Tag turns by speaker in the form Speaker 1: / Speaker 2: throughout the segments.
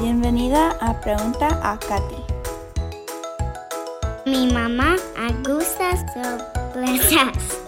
Speaker 1: Bienvenida a Pregunta a Katy.
Speaker 2: Mi mamá gusta sorpresas.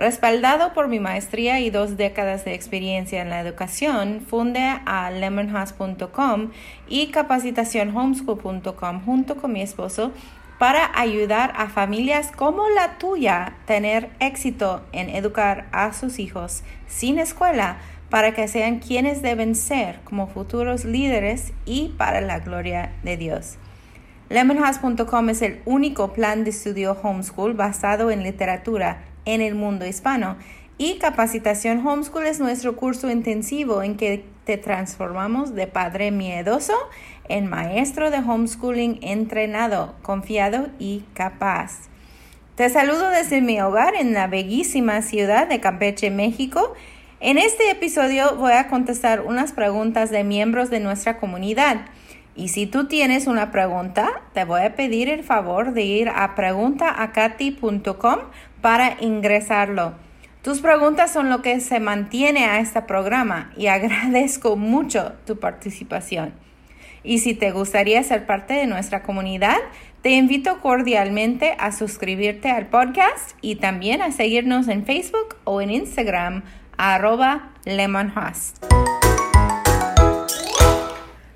Speaker 3: Respaldado por mi maestría y dos décadas de experiencia en la educación, funde a lemonhouse.com y capacitacionhomeschool.com junto con mi esposo para ayudar a familias como la tuya tener éxito en educar a sus hijos sin escuela para que sean quienes deben ser como futuros líderes y para la gloria de Dios. Lemonhouse.com es el único plan de estudio homeschool basado en literatura en el mundo hispano. Y Capacitación Homeschool es nuestro curso intensivo en que te transformamos de padre miedoso en maestro de homeschooling entrenado, confiado y capaz. Te saludo desde mi hogar en la bellísima ciudad de Campeche, México. En este episodio voy a contestar unas preguntas de miembros de nuestra comunidad. Y si tú tienes una pregunta, te voy a pedir el favor de ir a preguntaacati.com para ingresarlo. Tus preguntas son lo que se mantiene a este programa y agradezco mucho tu participación. Y si te gustaría ser parte de nuestra comunidad, te invito cordialmente a suscribirte al podcast y también a seguirnos en Facebook o en Instagram arroba lemonhost.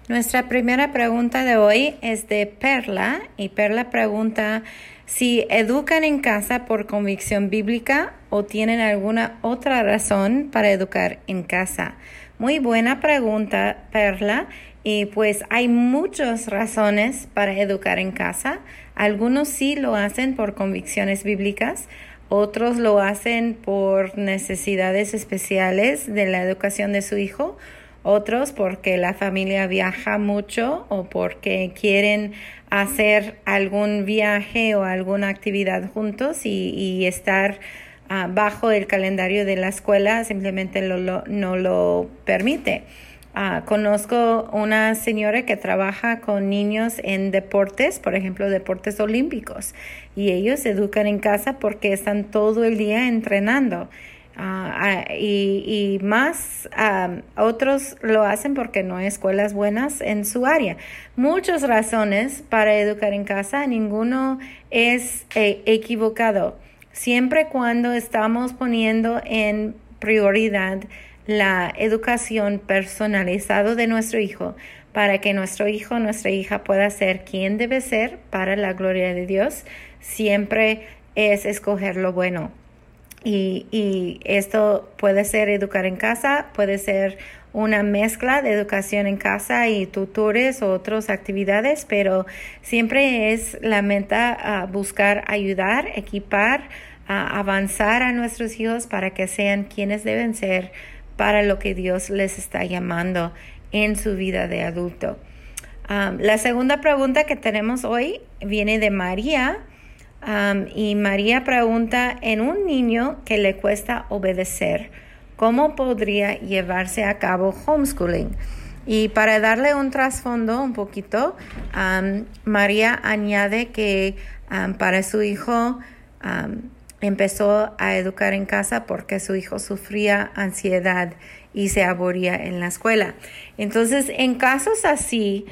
Speaker 3: Nuestra primera pregunta de hoy es de Perla y Perla pregunta si educan en casa por convicción bíblica o tienen alguna otra razón para educar en casa. Muy buena pregunta, Perla. Y pues hay muchas razones para educar en casa. Algunos sí lo hacen por convicciones bíblicas, otros lo hacen por necesidades especiales de la educación de su hijo otros porque la familia viaja mucho o porque quieren hacer algún viaje o alguna actividad juntos y, estar ah, bajo el calendario de la escuela simplemente no lo permite. Ah, conozco una señora que trabaja con niños en deportes, por ejemplo, deportes olímpicos, y ellos educan en casa porque están todo el día entrenando. Ah, y, más otros lo hacen porque no hay escuelas buenas en su área. Muchas razones para educar en casa, ninguno es eh, equivocado. Siempre cuando estamos poniendo en prioridad la educación personalizada de nuestro hijo para que nuestro hijo, nuestra hija pueda ser quien debe ser para la gloria de Dios, siempre es escoger lo bueno. Y, esto puede ser educar en casa, puede ser una mezcla de educación en casa y tutores o otras actividades, pero siempre es la meta buscar ayudar, equipar, avanzar a nuestros hijos para que sean quienes deben ser para lo que Dios les está llamando en su vida de adulto. la segunda pregunta que tenemos hoy viene de María y María pregunta, en un niño que le cuesta obedecer, ¿cómo podría llevarse a cabo homeschooling? Y para darle un trasfondo un poquito, María añade que para su hijo empezó a educar en casa porque su hijo sufría ansiedad y se aburría en la escuela. Entonces, en casos así,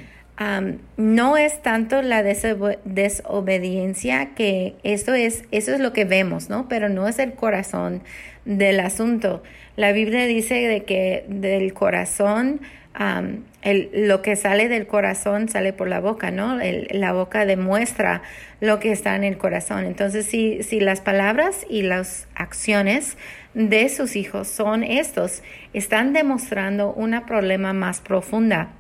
Speaker 3: no es tanto la desobediencia que eso es, eso es lo que vemos, ¿no? Pero no es el corazón del asunto. La Biblia dice de que del corazón, lo que sale del corazón sale por la boca, ¿no? la boca demuestra lo que está en el corazón. Entonces, si, si las palabras y las acciones de sus hijos son estos, están demostrando una problema más profunda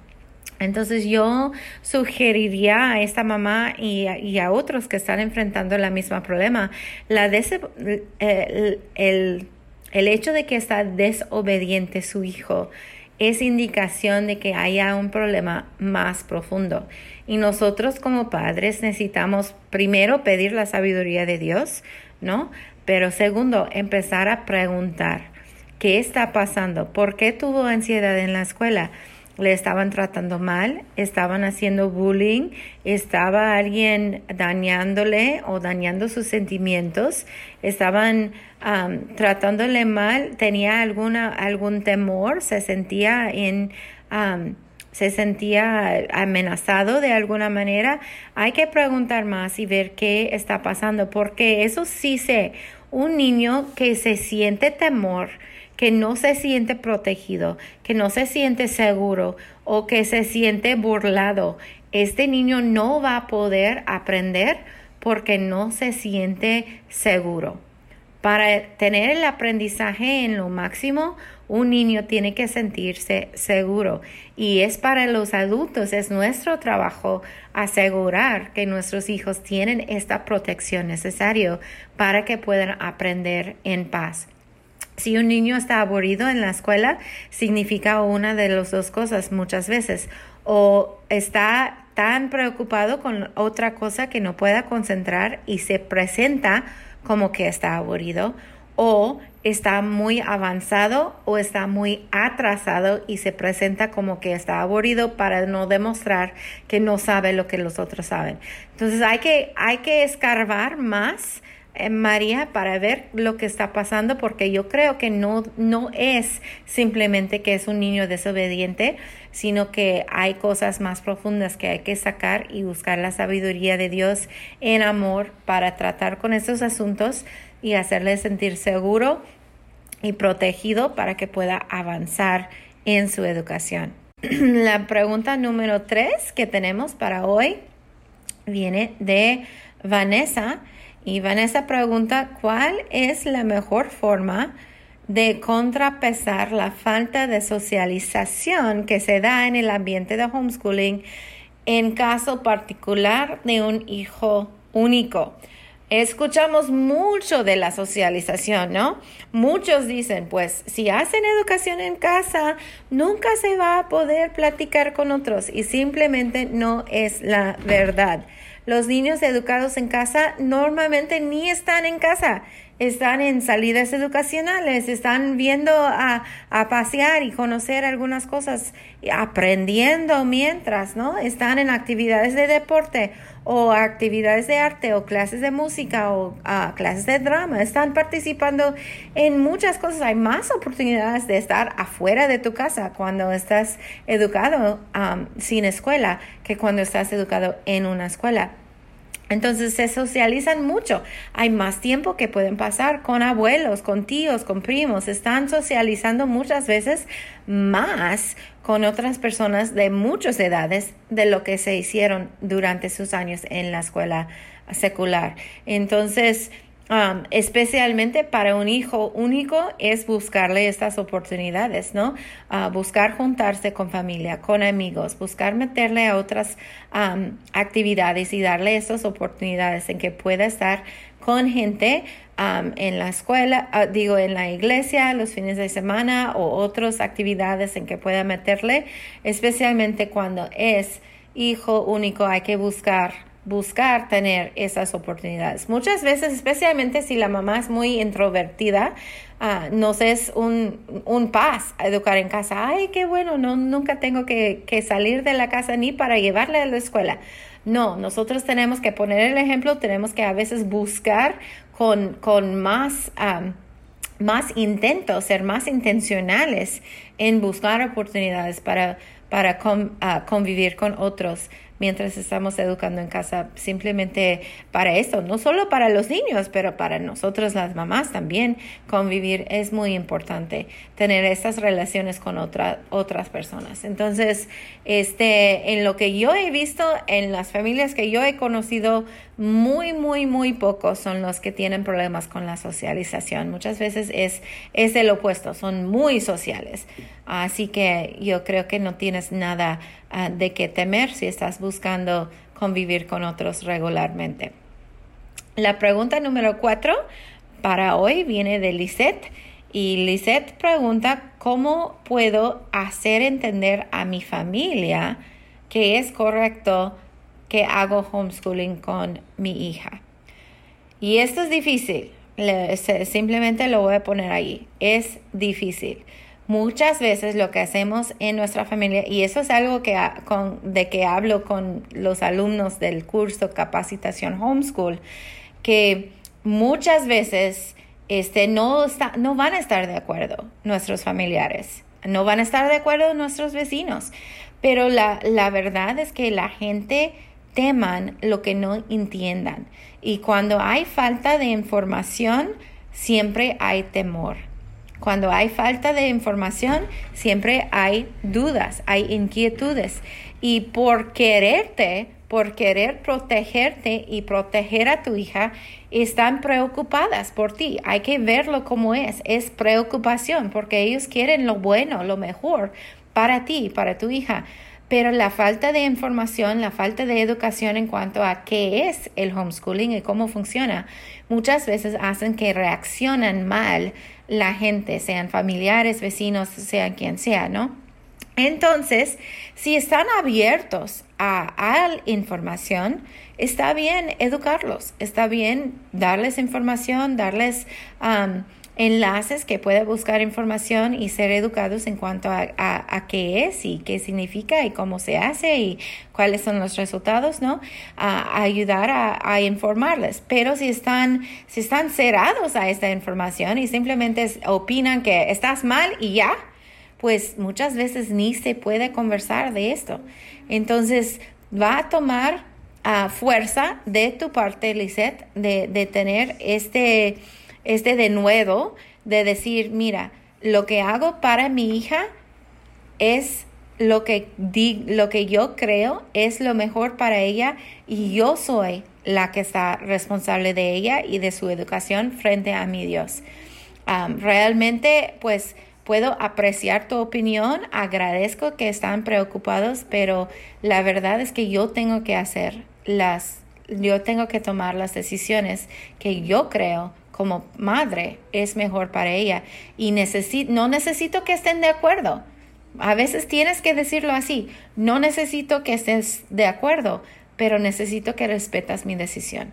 Speaker 3: entonces yo sugeriría a esta mamá y a, otros que están enfrentando el mismo problema, la el, el, hecho de que está desobediente su hijo es indicación de que haya un problema más profundo. Y nosotros como padres necesitamos primero pedir la sabiduría de Dios, ¿no? Pero segundo, empezar a preguntar, ¿qué está pasando? ¿Por qué tuvo ansiedad en la escuela? Le estaban tratando mal, estaban haciendo bullying, estaba alguien dañándole o dañando sus sentimientos, estaban tratándole mal, tenía alguna, algún temor, se sentía en... se sentía amenazado de alguna manera, hay que preguntar más y ver qué está pasando, porque eso sí sé, un niño que se siente temor, que no se siente protegido, que no se siente seguro o que se siente burlado, este niño no va a poder aprender porque no se siente seguro. Para tener el aprendizaje en lo máximo, un niño tiene que sentirse seguro y es para los adultos, es nuestro trabajo asegurar que nuestros hijos tienen esta protección necesaria para que puedan aprender en paz. Si un niño está aburrido en la escuela, significa una de las dos cosas muchas veces. O está tan preocupado con otra cosa que no pueda concentrar y se presenta como que está aburrido. O está muy avanzado o está muy atrasado y se presenta como que está aburrido para no demostrar que no sabe lo que los otros saben. Entonces hay que, hay que escarbar más María para ver lo que está pasando porque yo creo que no, no es simplemente que es un niño desobediente, sino que hay cosas más profundas que hay que sacar y buscar la sabiduría de Dios en amor para tratar con estos asuntos y hacerle sentir seguro y protegido para que pueda avanzar en su educación. La pregunta número tres que tenemos para hoy viene de Vanessa y Vanessa pregunta, ¿cuál es la mejor forma de contrapesar la falta de socialización que se da en el ambiente de homeschooling en caso particular de un hijo único? Escuchamos mucho de la socialización, ¿no? Muchos dicen, pues si hacen educación en casa, nunca se va a poder platicar con otros y simplemente no es la verdad. Los niños educados en casa normalmente ni están en casa, están en salidas educacionales, están viendo a, pasear y conocer algunas cosas, aprendiendo mientras, ¿no? Están en actividades de deporte o actividades de arte o clases de música o clases de drama. Están participando en muchas cosas. Hay más oportunidades de estar afuera de tu casa cuando estás educado sin escuela que cuando estás educado en una escuela. Entonces se socializan mucho. Hay más tiempo que pueden pasar con abuelos, con tíos, con primos. Están socializando muchas veces más con otras personas de muchas edades de lo que se hicieron durante sus años en la escuela secular. Entonces, Um, especialmente para un hijo único es buscarle estas oportunidades, ¿no? Uh, buscar juntarse con familia, con amigos, buscar meterle a otras um, actividades y darle esas oportunidades en que pueda estar con gente um, en la escuela, uh, digo, en la iglesia los fines de semana o otras actividades en que pueda meterle, especialmente cuando es hijo único, hay que buscar buscar tener esas oportunidades. Muchas veces, especialmente si la mamá es muy introvertida, uh, nos es un, un, paz educar en casa. Ay, qué bueno, no, nunca tengo que, que, salir de la casa ni para llevarle a la escuela. No, nosotros tenemos que poner el ejemplo, tenemos que a veces buscar con, con más... más intentos, ser más intencionales en buscar oportunidades para, para ah, convivir con otros mientras estamos educando en casa, simplemente para esto, no solo para los niños, pero para nosotros las mamás también, convivir es muy importante, tener estas relaciones con otras personas. Entonces, este, en lo que yo he visto, en las familias que yo he conocido, muy, muy, muy pocos son los que tienen problemas con la socialización. Muchas veces es, es el opuesto, son muy sociales. Así que yo creo que no tienes nada ah, de qué temer si estás buscando convivir con otros regularmente. La pregunta número cuatro para hoy viene de Lisette Y Lisette pregunta, ¿cómo puedo hacer entender a mi familia que es correcto que hago homeschooling con mi hija? Y esto es difícil, simplemente lo voy a poner ahí, es difícil. Muchas veces lo que hacemos en nuestra familia, y eso es algo que, con, de que hablo con los alumnos del curso Capacitación Homeschool, que muchas veces este, no, no van a estar de acuerdo nuestros familiares, no van a estar de acuerdo nuestros vecinos, pero la, la verdad es que la gente teman lo que no entiendan y cuando hay falta de información, siempre hay temor. Cuando hay falta de información, siempre hay dudas, hay inquietudes. Y por quererte, por querer protegerte y proteger a tu hija, están preocupadas por ti. Hay que verlo como es. Es preocupación porque ellos quieren lo bueno, lo mejor para ti, para tu hija. Pero la falta de información, la falta de educación en cuanto a qué es el homeschooling y cómo funciona, muchas veces hacen que reaccionan mal la gente, sean familiares, vecinos, sean quien sea, ¿no? Entonces, si están abiertos a, a información, está bien educarlos, está bien darles información, darles enlaces que pueda buscar información y ser educados en cuanto a, qué es y qué significa y cómo se hace y cuáles son los resultados, ¿no? A, ayudar a, informarles. Pero si están, si están cerrados a esta información y simplemente opinan que estás mal y ya, pues muchas veces ni se puede conversar de esto. Entonces, va a tomar ah, fuerza de tu parte, Lisette, de, de tener este este denuedo de decir, mira, lo que hago para mi hija es lo que, di, lo que yo creo es lo mejor para ella y yo soy la que está responsable de ella y de su educación frente a mi Dios. realmente, pues, puedo apreciar tu opinión, agradezco que están preocupados, pero la verdad es que yo tengo que hacer las, yo tengo que tomar las decisiones que yo creo como madre es mejor para ella y no necesito que estén de acuerdo. A veces tienes que decirlo así, no necesito que estés de acuerdo, pero necesito que respetas mi decisión.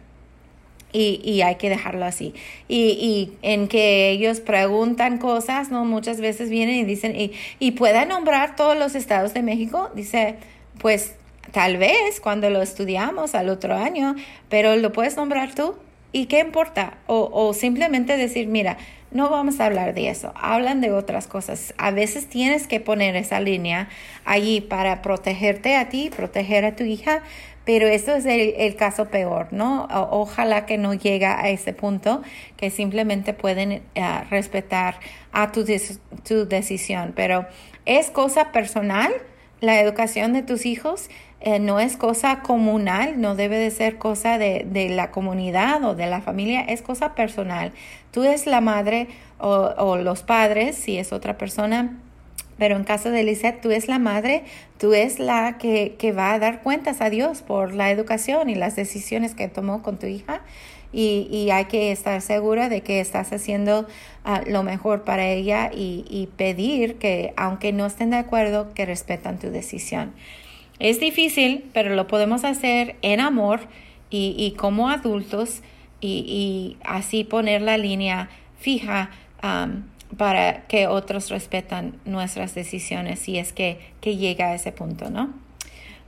Speaker 3: Y, y, hay que dejarlo así. Y, y, en que ellos preguntan cosas, ¿no? Muchas veces vienen y dicen, ¿y, y pueda nombrar todos los estados de México? Dice, pues tal vez cuando lo estudiamos al otro año, pero ¿lo puedes nombrar tú? ¿Y qué importa? O, o, simplemente decir, mira, no vamos a hablar de eso, hablan de otras cosas. A veces tienes que poner esa línea allí para protegerte a ti, proteger a tu hija, pero eso es el, caso peor, ¿no? ojalá que no llegue a ese punto, que simplemente pueden eh, respetar a tu, tu decisión, pero es cosa personal la educación de tus hijos eh, no es cosa comunal, no debe de ser cosa de, de, la comunidad o de la familia, es cosa personal. Tú eres la madre o, los padres, si es otra persona, pero en caso de Lisette, tú eres la madre, tú eres la que, que, va a dar cuentas a Dios por la educación y las decisiones que tomó con tu hija. Y, y hay que estar segura de que estás haciendo ah, lo mejor para ella y, y pedir que, aunque no estén de acuerdo, que respetan tu decisión. Es difícil, pero lo podemos hacer en amor y, como adultos y, así poner la línea fija um, para que otros respetan nuestras decisiones si es que, llega a ese punto, ¿no?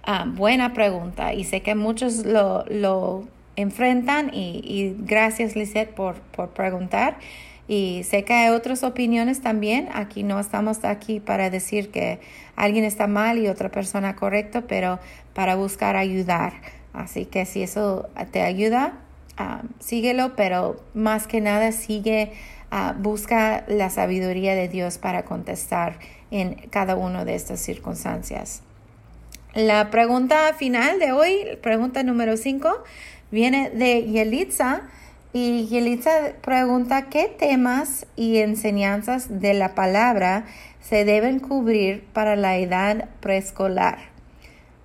Speaker 3: Um, buena pregunta y sé que muchos lo, enfrentan y, gracias Lisette por, por preguntar. Y sé que hay otras opiniones también. Aquí no estamos aquí para decir que alguien está mal y otra persona correcto, pero para buscar ayudar. Así que si eso te ayuda, ah, síguelo, pero más que nada sigue, uh, busca la sabiduría de Dios para contestar en cada una de estas circunstancias. La pregunta final de hoy, pregunta número 5, viene de Yelitza y Yelitza pregunta qué temas y enseñanzas de la palabra se deben cubrir para la edad preescolar.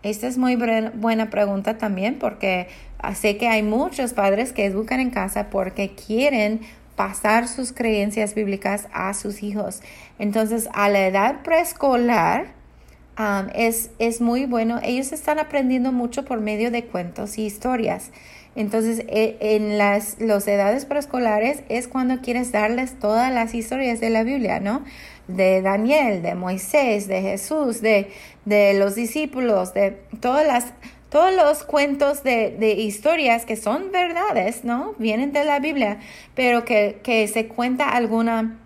Speaker 3: Esta es muy buena pregunta también porque sé que hay muchos padres que educan en casa porque quieren pasar sus creencias bíblicas a sus hijos. Entonces, a la edad preescolar, um, es, es muy bueno. Ellos están aprendiendo mucho por medio de cuentos y historias. Entonces, e, en las los edades preescolares es cuando quieres darles todas las historias de la Biblia, ¿no? De Daniel, de Moisés, de Jesús, de, de los discípulos, de todas las todos los cuentos de, de, historias que son verdades, ¿no? Vienen de la Biblia, pero que, que se cuenta alguna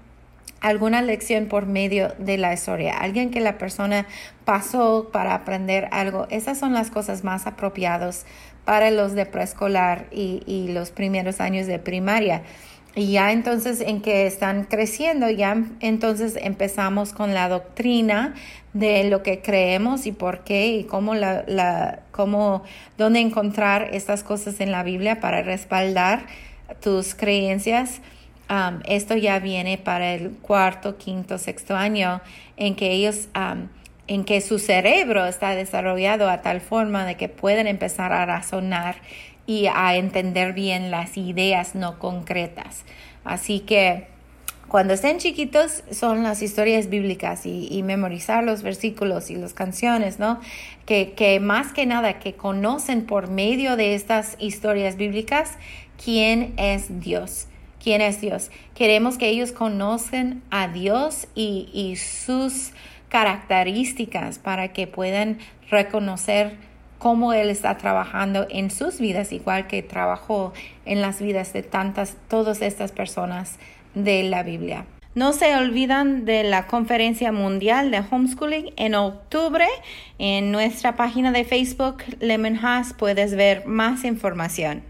Speaker 3: alguna lección por medio de la historia, alguien que la persona pasó para aprender algo. Esas son las cosas más apropiadas para los de preescolar y, los primeros años de primaria. Y ya entonces en que están creciendo, ya entonces empezamos con la doctrina de lo que creemos y por qué y cómo la, la cómo, dónde encontrar estas cosas en la Biblia para respaldar tus creencias. Um, esto ya viene para el cuarto, quinto, sexto año en que ellos, um, en que su cerebro está desarrollado a tal forma de que pueden empezar a razonar y a entender bien las ideas no concretas. Así que cuando estén chiquitos son las historias bíblicas y, memorizar los versículos y las canciones, ¿no? Que, que más que nada que conocen por medio de estas historias bíblicas quién es Dios quién es Dios. Queremos que ellos conozcan a Dios y, sus características para que puedan reconocer cómo Él está trabajando en sus vidas, igual que trabajó en las vidas de tantas, todas estas personas de la Biblia. No se olvidan de la conferencia mundial de homeschooling en octubre. En nuestra página de Facebook, Lemon House, puedes ver más información.